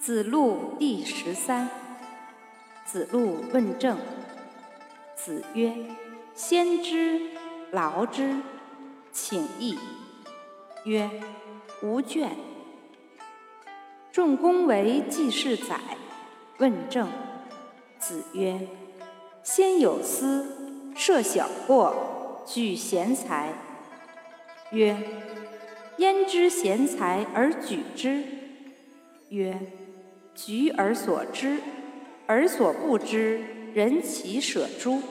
子路第十三。子路问政。子曰：“先知劳之，请益。”曰：“无倦。”仲公为季氏宰，问政。子曰：“先有司，设小过，举贤才。”曰：“焉知贤才而举之？”曰：举而所知，而所不知，人其舍诸？